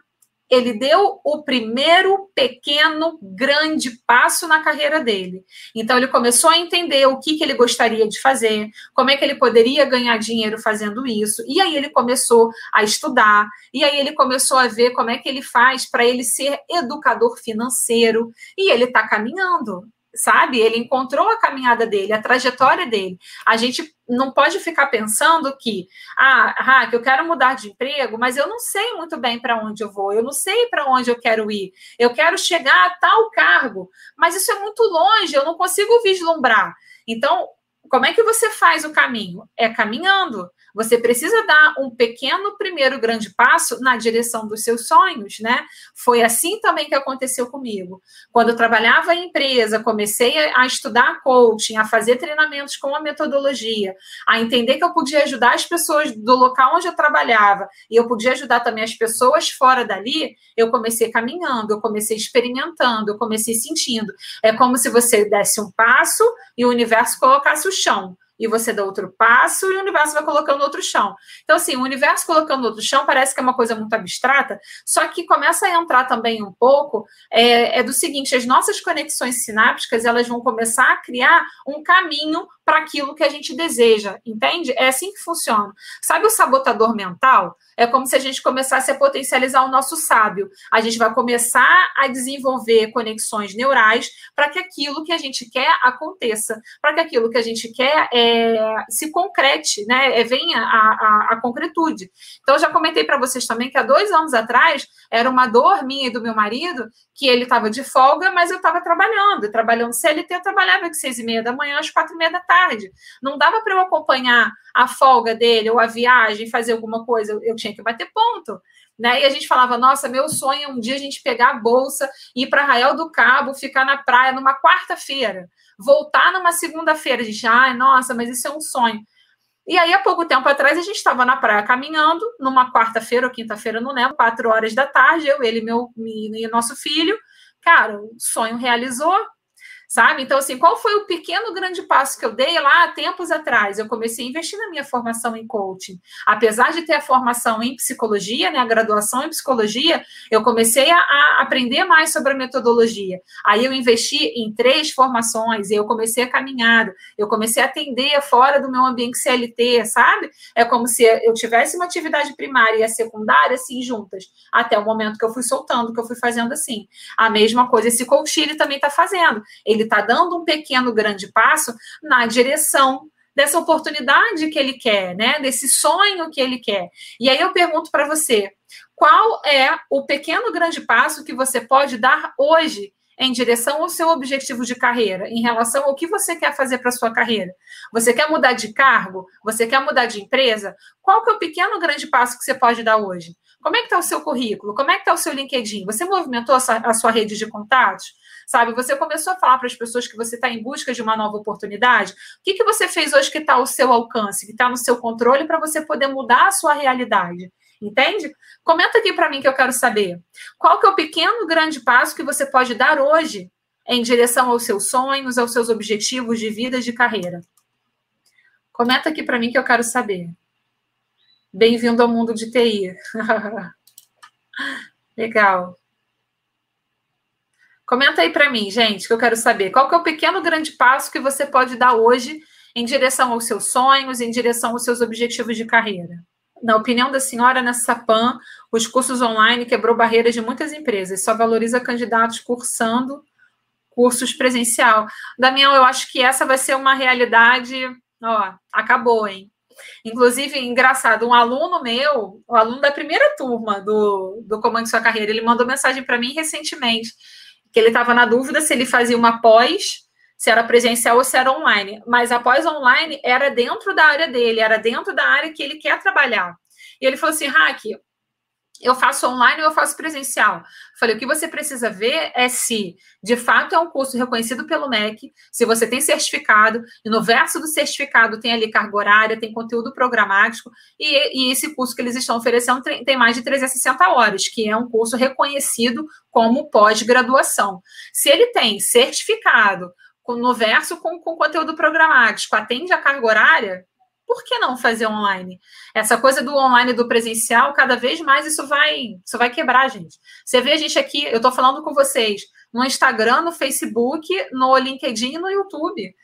S1: ele deu o primeiro pequeno grande passo na carreira dele. Então ele começou a entender o que, que ele gostaria de fazer, como é que ele poderia ganhar dinheiro fazendo isso. E aí ele começou a estudar, e aí ele começou a ver como é que ele faz para ele ser educador financeiro, e ele está caminhando sabe? Ele encontrou a caminhada dele, a trajetória dele. A gente não pode ficar pensando que, ah, Rack, eu quero mudar de emprego, mas eu não sei muito bem para onde eu vou, eu não sei para onde eu quero ir, eu quero chegar a tal cargo, mas isso é muito longe, eu não consigo vislumbrar. Então, como é que você faz o caminho? É caminhando. Você precisa dar um pequeno primeiro grande passo na direção dos seus sonhos, né? Foi assim também que aconteceu comigo. Quando eu trabalhava em empresa, comecei a estudar coaching, a fazer treinamentos com a metodologia, a entender que eu podia ajudar as pessoas do local onde eu trabalhava e eu podia ajudar também as pessoas fora dali, eu comecei caminhando, eu comecei experimentando, eu comecei sentindo. É como se você desse um passo e o universo colocasse o chão e você dá outro passo e o universo vai colocando outro chão. Então, assim, o universo colocando outro chão parece que é uma coisa muito abstrata, só que começa a entrar também um pouco é, é do seguinte: as nossas conexões sinápticas elas vão começar a criar um caminho para aquilo que a gente deseja, entende? É assim que funciona. Sabe o sabotador mental? É como se a gente começasse a potencializar o nosso sábio. A gente vai começar a desenvolver conexões neurais para que aquilo que a gente quer aconteça, para que aquilo que a gente quer é, se concrete, né? É, venha a, a, a concretude. Então, eu já comentei para vocês também que há dois anos atrás era uma dor minha e do meu marido que ele estava de folga, mas eu estava trabalhando. Trabalhando CLT, eu trabalhava de seis e meia da manhã às quatro e meia da tarde. Não dava para eu acompanhar a folga dele ou a viagem, fazer alguma coisa. Eu tinha que bater ponto. Né? E a gente falava, nossa, meu sonho é um dia a gente pegar a bolsa, ir para Arraial do Cabo, ficar na praia numa quarta-feira, voltar numa segunda-feira. A gente, ai, nossa, mas isso é um sonho. E aí, há pouco tempo atrás, a gente estava na praia caminhando, numa quarta-feira ou quinta-feira, não lembro, quatro horas da tarde, eu, ele meu, e nosso filho. Cara, o sonho realizou, sabe? Então, assim, qual foi o pequeno grande passo que eu dei lá há tempos atrás? Eu comecei a investir na minha formação em coaching. Apesar de ter a formação em psicologia, né, a graduação em psicologia, eu comecei a, a aprender mais sobre a metodologia. Aí eu investi em três formações, eu comecei a caminhar, eu comecei a atender fora do meu ambiente CLT, sabe? É como se eu tivesse uma atividade primária e a secundária, assim, juntas, até o momento que eu fui soltando, que eu fui fazendo assim. A mesma coisa esse coach ele também está fazendo. Ele está dando um pequeno grande passo na direção dessa oportunidade que ele quer, né? Desse sonho que ele quer. E aí eu pergunto para você, qual é o pequeno grande passo que você pode dar hoje em direção ao seu objetivo de carreira, em relação ao que você quer fazer para sua carreira. Você quer mudar de cargo? Você quer mudar de empresa? Qual que é o pequeno grande passo que você pode dar hoje? Como é que está o seu currículo? Como é que está o seu LinkedIn? Você movimentou a sua, a sua rede de contatos? Sabe, você começou a falar para as pessoas que você está em busca de uma nova oportunidade. O que, que você fez hoje que está ao seu alcance, que está no seu controle para você poder mudar a sua realidade? Entende? Comenta aqui para mim que eu quero saber. Qual que é o pequeno grande passo que você pode dar hoje em direção aos seus sonhos, aos seus objetivos de vida e de carreira? Comenta aqui para mim que eu quero saber. Bem-vindo ao mundo de TI. [LAUGHS] Legal. Comenta aí para mim, gente, que eu quero saber. Qual que é o pequeno grande passo que você pode dar hoje em direção aos seus sonhos, em direção aos seus objetivos de carreira? Na opinião da senhora, nessa PAN, os cursos online quebrou barreiras de muitas empresas, só valoriza candidatos cursando cursos presencial. Damião, eu acho que essa vai ser uma realidade, ó, acabou, hein? Inclusive, engraçado, um aluno meu, o um aluno da primeira turma do, do Comando Sua Carreira, ele mandou mensagem para mim recentemente que ele estava na dúvida se ele fazia uma pós, se era presencial ou se era online. Mas a pós online era dentro da área dele, era dentro da área que ele quer trabalhar. E ele falou assim: Hack, eu faço online ou eu faço presencial? Falei, o que você precisa ver é se, de fato, é um curso reconhecido pelo MEC, se você tem certificado, e no verso do certificado tem ali carga horária, tem conteúdo programático, e, e esse curso que eles estão oferecendo tem mais de 360 horas, que é um curso reconhecido como pós-graduação. Se ele tem certificado, no verso com, com conteúdo programático, atende a carga horária, por que não fazer online? Essa coisa do online e do presencial, cada vez mais isso vai, isso vai quebrar, gente. Você vê a gente aqui, eu estou falando com vocês no Instagram, no Facebook, no LinkedIn e no YouTube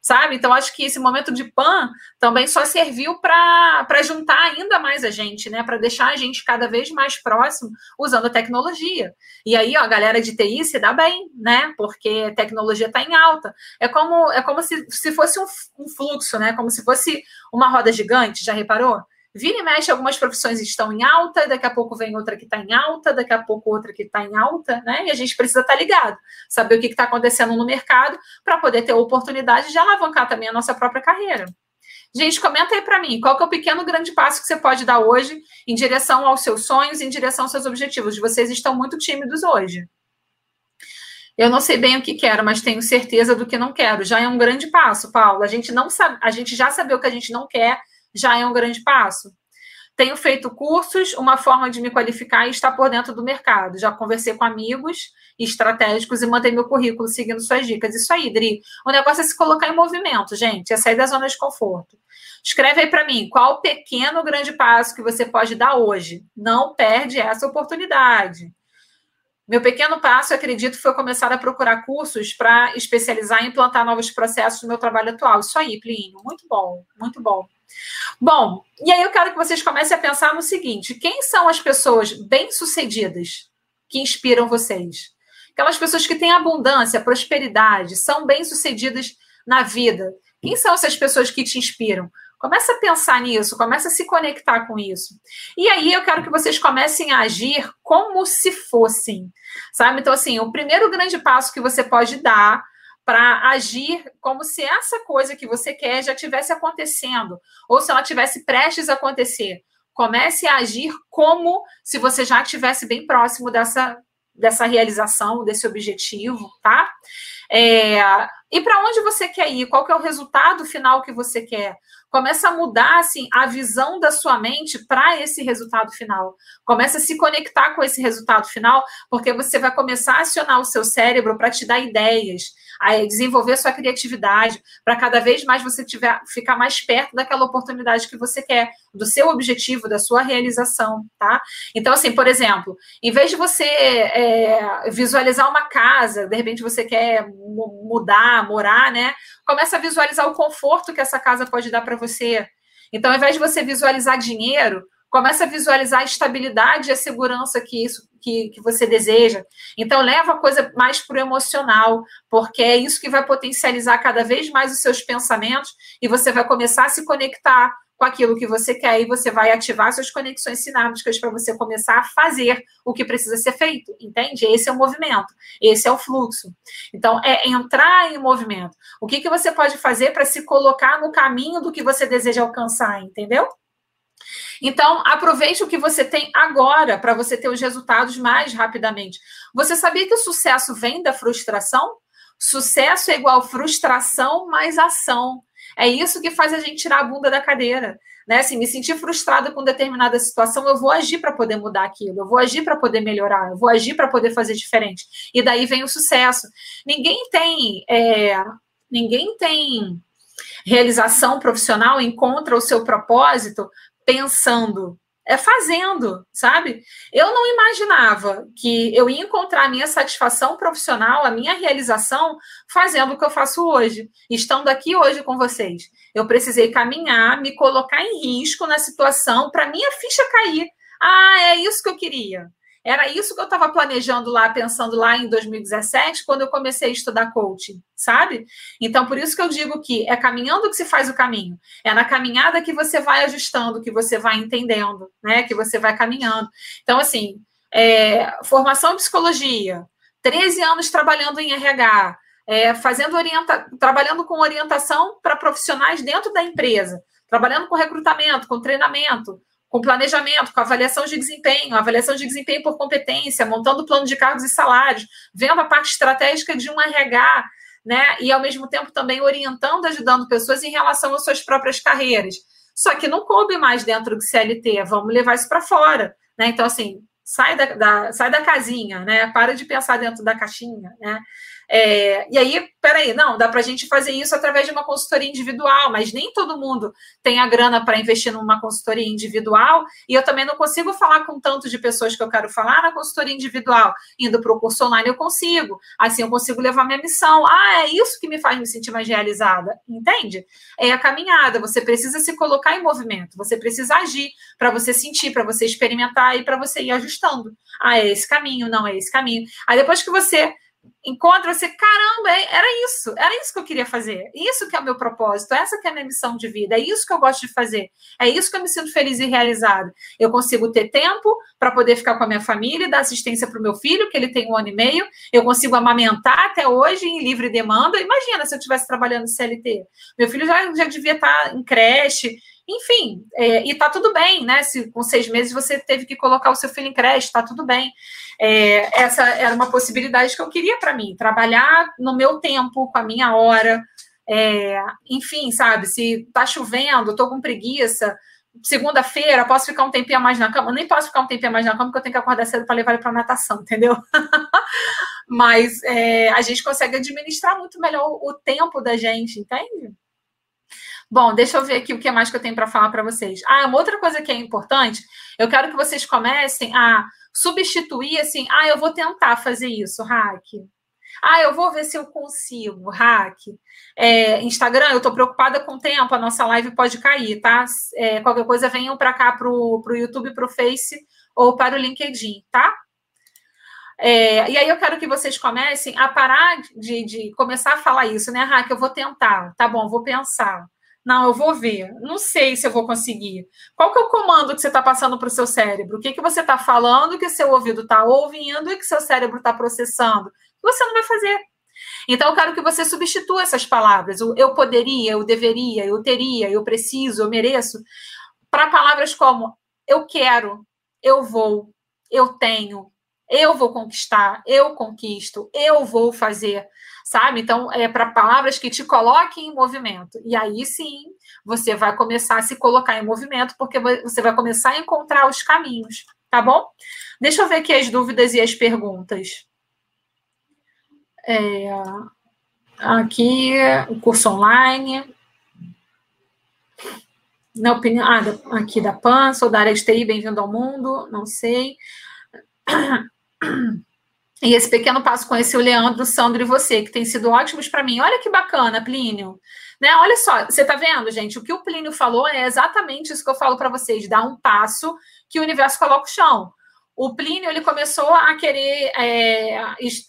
S1: sabe? Então, acho que esse momento de PAN também só serviu para juntar ainda mais a gente, né? Para deixar a gente cada vez mais próximo usando a tecnologia. E aí, ó, a galera de TI se dá bem, né? Porque a tecnologia está em alta. É como, é como se, se fosse um, um fluxo, né? Como se fosse uma roda gigante, já reparou? Vira e mexe, algumas profissões estão em alta, daqui a pouco vem outra que está em alta, daqui a pouco outra que está em alta, né? E a gente precisa estar tá ligado, saber o que está acontecendo no mercado para poder ter a oportunidade de alavancar também a nossa própria carreira. Gente, comenta aí para mim, qual que é o pequeno grande passo que você pode dar hoje em direção aos seus sonhos, em direção aos seus objetivos? Vocês estão muito tímidos hoje. Eu não sei bem o que quero, mas tenho certeza do que não quero. Já é um grande passo, Paulo. A gente não sabe, a gente já sabe o que a gente não quer já é um grande passo. Tenho feito cursos, uma forma de me qualificar e estar por dentro do mercado. Já conversei com amigos estratégicos e mantei meu currículo seguindo suas dicas. Isso aí, Dri. O negócio é se colocar em movimento, gente. É sair da zona de conforto. Escreve aí para mim qual o pequeno grande passo que você pode dar hoje. Não perde essa oportunidade. Meu pequeno passo, acredito, foi começar a procurar cursos para especializar e implantar novos processos no meu trabalho atual. Isso aí, Plínio. Muito bom, muito bom. Bom, e aí eu quero que vocês comecem a pensar no seguinte: quem são as pessoas bem-sucedidas que inspiram vocês? Aquelas pessoas que têm abundância, prosperidade, são bem-sucedidas na vida. Quem são essas pessoas que te inspiram? Começa a pensar nisso, começa a se conectar com isso. E aí eu quero que vocês comecem a agir como se fossem, sabe? Então, assim, o primeiro grande passo que você pode dar para agir como se essa coisa que você quer já tivesse acontecendo, ou se ela tivesse prestes a acontecer. Comece a agir como se você já estivesse bem próximo dessa, dessa realização, desse objetivo, tá? É, e para onde você quer ir? Qual que é o resultado final que você quer? Começa a mudar assim a visão da sua mente para esse resultado final. Começa a se conectar com esse resultado final, porque você vai começar a acionar o seu cérebro para te dar ideias, a desenvolver sua criatividade, para cada vez mais você tiver ficar mais perto daquela oportunidade que você quer, do seu objetivo, da sua realização, tá? Então, assim, por exemplo, em vez de você é, visualizar uma casa, de repente você quer mudar, morar, né? Começa a visualizar o conforto que essa casa pode dar para você. Então, ao invés de você visualizar dinheiro, começa a visualizar a estabilidade e a segurança que isso que, que você deseja. Então, leva a coisa mais para o emocional, porque é isso que vai potencializar cada vez mais os seus pensamentos e você vai começar a se conectar com aquilo que você quer e você vai ativar suas conexões sinápticas para você começar a fazer o que precisa ser feito, entende? Esse é o movimento, esse é o fluxo. Então, é entrar em movimento. O que, que você pode fazer para se colocar no caminho do que você deseja alcançar, entendeu? Então, aproveite o que você tem agora para você ter os resultados mais rapidamente. Você sabia que o sucesso vem da frustração? Sucesso é igual frustração mais ação. É isso que faz a gente tirar a bunda da cadeira. Né? Assim, me sentir frustrada com determinada situação, eu vou agir para poder mudar aquilo, eu vou agir para poder melhorar, eu vou agir para poder fazer diferente. E daí vem o sucesso. Ninguém tem. É, ninguém tem realização profissional, encontra o seu propósito pensando é fazendo, sabe? Eu não imaginava que eu ia encontrar a minha satisfação profissional, a minha realização, fazendo o que eu faço hoje, estando aqui hoje com vocês. Eu precisei caminhar, me colocar em risco na situação para minha ficha cair. Ah, é isso que eu queria. Era isso que eu estava planejando lá, pensando lá em 2017, quando eu comecei a estudar coaching, sabe? Então, por isso que eu digo que é caminhando que se faz o caminho. É na caminhada que você vai ajustando, que você vai entendendo, né? Que você vai caminhando. Então, assim, é, formação em psicologia, 13 anos trabalhando em RH, é, fazendo orienta trabalhando com orientação para profissionais dentro da empresa, trabalhando com recrutamento, com treinamento, com planejamento, com avaliação de desempenho, avaliação de desempenho por competência, montando plano de cargos e salários, vendo a parte estratégica de um RH, né? E ao mesmo tempo também orientando, ajudando pessoas em relação às suas próprias carreiras. Só que não coube mais dentro do CLT, vamos levar isso para fora, né? Então, assim, sai da, da, sai da casinha, né? Para de pensar dentro da caixinha, né? É, e aí, peraí, não, dá para a gente fazer isso através de uma consultoria individual, mas nem todo mundo tem a grana para investir numa consultoria individual, e eu também não consigo falar com tanto de pessoas que eu quero falar na consultoria individual. Indo para o curso online, eu consigo. Assim, eu consigo levar minha missão. Ah, é isso que me faz me sentir mais realizada, entende? É a caminhada, você precisa se colocar em movimento, você precisa agir para você sentir, para você experimentar e para você ir ajustando. Ah, é esse caminho, não é esse caminho. Aí depois que você encontra você, caramba, era isso, era isso que eu queria fazer, isso que é o meu propósito, essa que é a minha missão de vida, é isso que eu gosto de fazer, é isso que eu me sinto feliz e realizado. Eu consigo ter tempo para poder ficar com a minha família, dar assistência para o meu filho, que ele tem um ano e meio, eu consigo amamentar até hoje em livre demanda. Imagina se eu estivesse trabalhando CLT. Meu filho já, já devia estar tá em creche, enfim, é, e tá tudo bem, né? Se com seis meses você teve que colocar o seu filho em creche, tá tudo bem. É, essa era uma possibilidade que eu queria para mim, trabalhar no meu tempo, com a minha hora. É, enfim, sabe, se tá chovendo, tô com preguiça, segunda-feira, posso ficar um tempinho a mais na cama? Nem posso ficar um tempinho a mais na cama, porque eu tenho que acordar cedo para levar ele para natação, [LAUGHS] entendeu? Mas é, a gente consegue administrar muito melhor o tempo da gente, entende? Bom, deixa eu ver aqui o que mais que eu tenho para falar para vocês. Ah, uma outra coisa que é importante, eu quero que vocês comecem a substituir assim, ah, eu vou tentar fazer isso, hack. Ah, eu vou ver se eu consigo, hack. É, Instagram, eu estou preocupada com o tempo, a nossa live pode cair, tá? É, qualquer coisa, venham para cá, para o YouTube, para o Face ou para o LinkedIn, tá? É, e aí eu quero que vocês comecem a parar de, de começar a falar isso, né, Hack? Eu vou tentar, tá bom, vou pensar. Não, eu vou ver. Não sei se eu vou conseguir. Qual que é o comando que você está passando para o seu cérebro? O que, que você está falando que seu ouvido está ouvindo e que seu cérebro está processando? Você não vai fazer. Então, eu quero que você substitua essas palavras. O eu poderia, eu deveria, eu teria, eu preciso, eu mereço, para palavras como eu quero, eu vou, eu tenho, eu vou conquistar, eu conquisto, eu vou fazer sabe? Então, é para palavras que te coloquem em movimento. E aí sim, você vai começar a se colocar em movimento, porque você vai começar a encontrar os caminhos, tá bom? Deixa eu ver aqui as dúvidas e as perguntas. É, aqui, o curso online. Na opinião, ah, aqui da PAN, sou da área de TI, bem-vindo ao mundo, não sei. E esse pequeno passo conheci o Leandro, o Sandro e você, que tem sido ótimos para mim. Olha que bacana, Plínio. Né? Olha só, você está vendo, gente? O que o Plínio falou é exatamente isso que eu falo para vocês: dar um passo que o universo coloca o chão. O Plínio ele começou a querer é,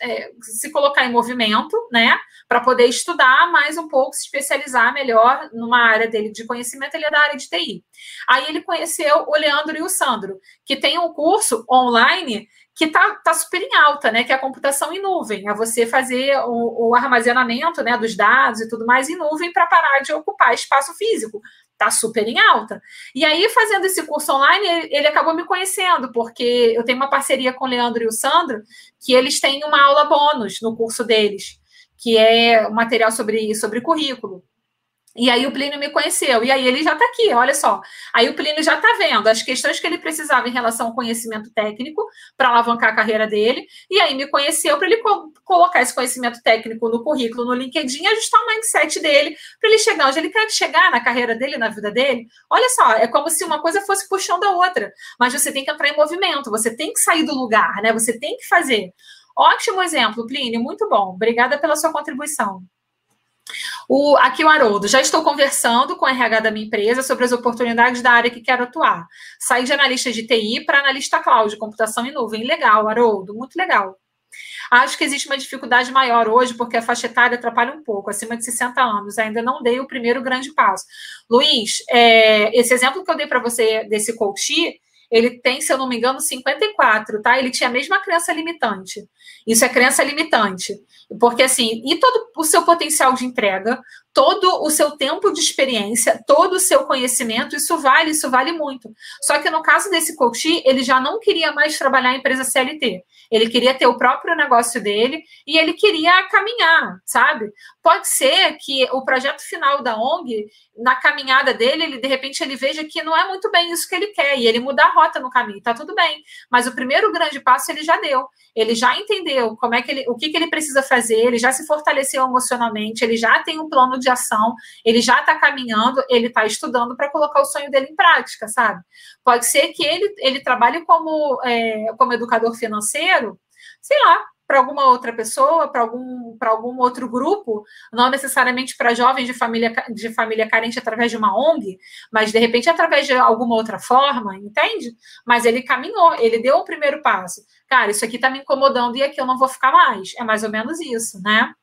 S1: é, se colocar em movimento, né? Para poder estudar mais um pouco, se especializar melhor numa área dele de conhecimento, ele é da área de TI. Aí ele conheceu o Leandro e o Sandro, que tem um curso online que está tá super em alta, né? Que é a computação em nuvem, é você fazer o, o armazenamento né, dos dados e tudo mais em nuvem para parar de ocupar espaço físico. tá super em alta. E aí, fazendo esse curso online, ele, ele, acabou me conhecendo, porque eu tenho uma parceria com o Leandro e o Sandro, que eles têm uma aula bônus no curso deles, que é material sobre, sobre currículo. E aí o Plínio me conheceu, e aí ele já está aqui, olha só. Aí o Plínio já está vendo as questões que ele precisava em relação ao conhecimento técnico para alavancar a carreira dele, e aí me conheceu para ele co colocar esse conhecimento técnico no currículo, no LinkedIn, ajustar o mindset dele, para ele chegar onde ele quer chegar na carreira dele, na vida dele. Olha só, é como se uma coisa fosse puxando a outra, mas você tem que entrar em movimento, você tem que sair do lugar, né? Você tem que fazer. Ótimo exemplo, Plínio, muito bom. Obrigada pela sua contribuição. O, aqui o Haroldo, já estou conversando com o RH da minha empresa sobre as oportunidades da área que quero atuar. Saí de analista de TI para analista cloud, computação em nuvem. Legal, Haroldo, muito legal. Acho que existe uma dificuldade maior hoje, porque a faixa etária atrapalha um pouco, acima de 60 anos. Ainda não dei o primeiro grande passo. Luiz, é, esse exemplo que eu dei para você desse coach, ele tem, se eu não me engano, 54, tá? Ele tinha a mesma crença limitante. Isso é crença limitante. Porque, assim, e todo o seu potencial de entrega, todo o seu tempo de experiência, todo o seu conhecimento, isso vale, isso vale muito. Só que no caso desse coach, ele já não queria mais trabalhar em empresa CLT. Ele queria ter o próprio negócio dele e ele queria caminhar, sabe? Pode ser que o projeto final da ONG, na caminhada dele, ele de repente ele veja que não é muito bem isso que ele quer e ele muda a rota no caminho, tá tudo bem. Mas o primeiro grande passo ele já deu. Ele já entendeu como é que ele, o que, que ele precisa fazer, ele já se fortaleceu emocionalmente, ele já tem um plano de ação, ele já está caminhando, ele está estudando para colocar o sonho dele em prática, sabe? Pode ser que ele, ele trabalhe como, é, como educador financeiro, sei lá, para alguma outra pessoa, para algum, algum outro grupo, não necessariamente para jovens de família, de família carente através de uma ONG, mas de repente através de alguma outra forma, entende? Mas ele caminhou, ele deu o primeiro passo. Cara, isso aqui está me incomodando e aqui eu não vou ficar mais. É mais ou menos isso, né?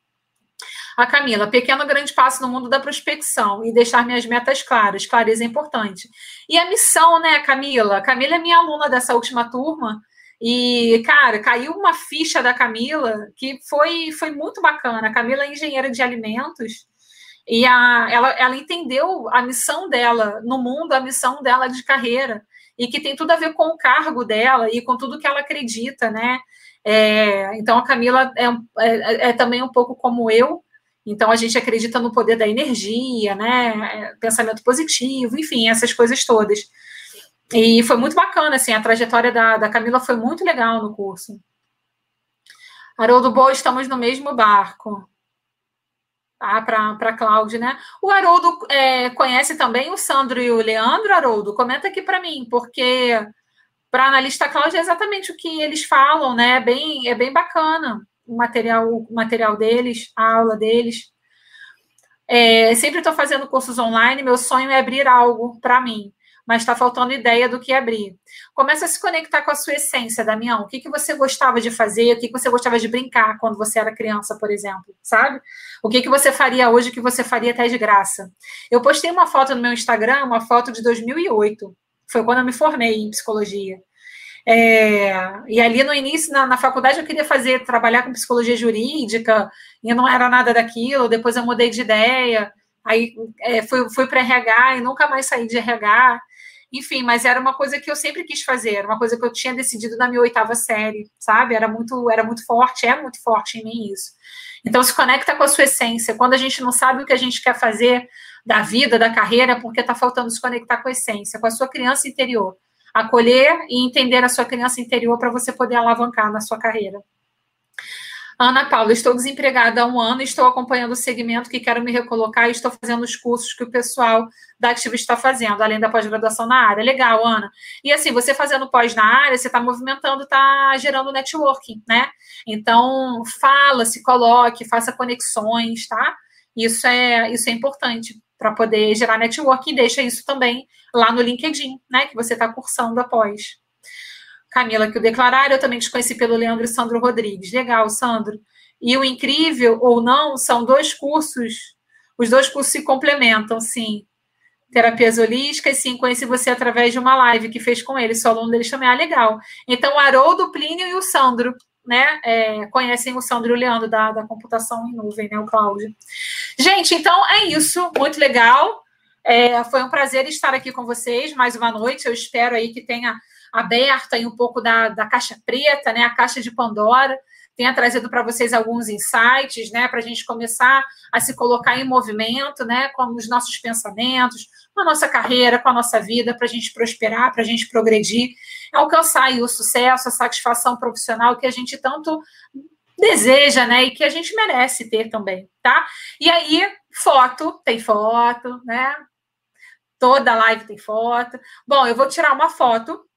S1: A Camila, pequeno grande passo no mundo da prospecção e deixar minhas metas claras. Clareza é importante. E a missão, né, Camila? Camila é minha aluna dessa última turma. E, cara, caiu uma ficha da Camila que foi, foi muito bacana. A Camila é engenheira de alimentos e a, ela, ela entendeu a missão dela no mundo, a missão dela de carreira, e que tem tudo a ver com o cargo dela e com tudo que ela acredita, né? É, então, a Camila é, é, é também um pouco como eu, então a gente acredita no poder da energia, né? Pensamento positivo, enfim, essas coisas todas. E foi muito bacana, assim, a trajetória da, da Camila foi muito legal no curso. Haroldo Boa, estamos no mesmo barco. Ah, tá, para a Cláudia, né? O Haroldo é, conhece também o Sandro e o Leandro, Haroldo? Comenta aqui para mim, porque para analista Cláudia é exatamente o que eles falam, né? É bem, é bem bacana o material, o material deles, a aula deles. É, sempre estou fazendo cursos online, meu sonho é abrir algo para mim, mas está faltando ideia do que abrir. Começa a se conectar com a sua essência, Damião. O que, que você gostava de fazer, o que, que você gostava de brincar quando você era criança, por exemplo, sabe? O que, que você faria hoje que você faria até de graça? Eu postei uma foto no meu Instagram, uma foto de 2008. Foi quando eu me formei em psicologia. É, e ali no início, na, na, faculdade, eu queria fazer, trabalhar com psicologia jurídica, e não era nada daquilo. Depois eu mudei de ideia, aí é, fui, fui para RH e nunca mais saí de RH. Enfim, mas era uma coisa que eu sempre quis fazer, era uma coisa que eu tinha decidido na minha oitava série, sabe? Era muito, era muito forte, é muito forte em mim isso. Então, se conecta com a sua essência. Quando a gente não sabe o que a gente quer fazer da vida, da carreira, é porque está faltando se conectar com a essência, com a sua criança interior acolher e entender a sua criança interior para você poder alavancar na sua carreira. Ana Paula, estou desempregada há um ano, estou acompanhando o segmento que quero me recolocar e estou fazendo os cursos que o pessoal da Ativa está fazendo, além da pós-graduação na área. Legal, Ana. E assim, você fazendo pós na área, você está movimentando, está gerando networking, né? Então, fala, se coloque, faça conexões, tá? Isso é, isso é importante para poder gerar network e deixa isso também lá no LinkedIn, né? Que você está cursando após. Camila, que o declarar, eu também te conheci pelo Leandro e Sandro Rodrigues. Legal, Sandro. E o incrível ou não são dois cursos, os dois cursos se complementam, sim. Terapias holísticas, sim, conheci você através de uma live que fez com ele, sou aluno deles também. Ah, legal. Então, o Haroldo, Plínio e o Sandro né, é, conhecem o Sandro e o Leandro da, da computação em nuvem, né, o Cláudio. Gente, então é isso, muito legal. É, foi um prazer estar aqui com vocês mais uma noite. Eu espero aí que tenha aberto aí um pouco da, da caixa preta, né? A caixa de Pandora tenha trazido para vocês alguns insights, né, para a gente começar a se colocar em movimento, né, com os nossos pensamentos, com a nossa carreira, com a nossa vida, para a gente prosperar, para a gente progredir, alcançar o sucesso, a satisfação profissional que a gente tanto deseja, né, e que a gente merece ter também, tá? E aí, foto, tem foto, né? Toda live tem foto. Bom, eu vou tirar uma foto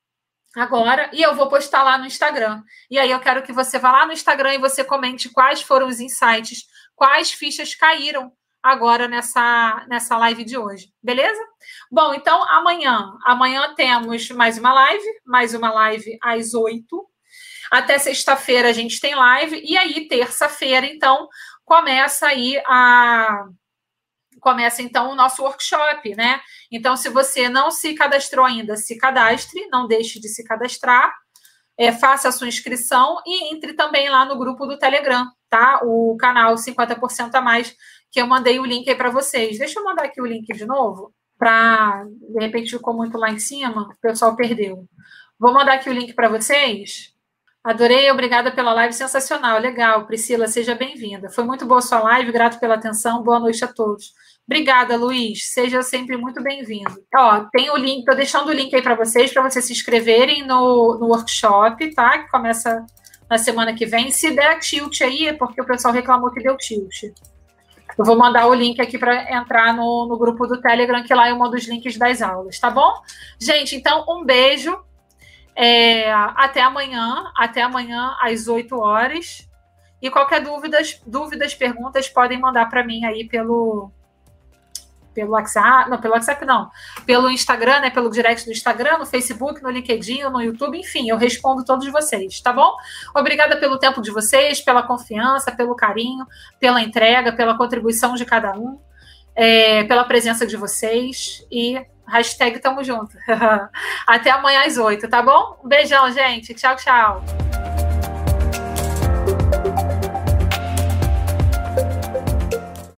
S1: agora e eu vou postar lá no Instagram. E aí eu quero que você vá lá no Instagram e você comente quais foram os insights, quais fichas caíram agora nessa, nessa live de hoje, beleza? Bom, então amanhã, amanhã temos mais uma live, mais uma live às oito. Até sexta-feira a gente tem live e aí terça-feira então começa aí a começa então o nosso workshop, né? Então, se você não se cadastrou ainda, se cadastre, não deixe de se cadastrar, é, faça a sua inscrição e entre também lá no grupo do Telegram, tá? O canal 50% a mais, que eu mandei o link aí para vocês. Deixa eu mandar aqui o link de novo, para de repente ficou muito lá em cima, o pessoal perdeu. Vou mandar aqui o link para vocês. Adorei, obrigada pela live, sensacional, legal. Priscila, seja bem-vinda. Foi muito boa sua live, grato pela atenção, boa noite a todos. Obrigada, Luiz. Seja sempre muito bem-vindo. Ó, tem o link, tô deixando o link aí para vocês, para vocês se inscreverem no, no workshop, tá? Que começa na semana que vem. Se der tilt aí, é porque o pessoal reclamou que deu tilt. Eu vou mandar o link aqui para entrar no, no grupo do Telegram, que lá é um dos links das aulas, tá bom? Gente, então, um beijo. É, até amanhã, até amanhã às 8 horas. E qualquer dúvidas, dúvidas, perguntas, podem mandar para mim aí pelo, pelo WhatsApp, não, pelo WhatsApp não, pelo Instagram, né, pelo direct do Instagram, no Facebook, no LinkedIn, no YouTube, enfim, eu respondo todos vocês, tá bom? Obrigada pelo tempo de vocês, pela confiança, pelo carinho, pela entrega, pela contribuição de cada um, é, pela presença de vocês e hashtag tamo junto. [LAUGHS] Até amanhã às oito, tá bom? Um beijão, gente. Tchau, tchau.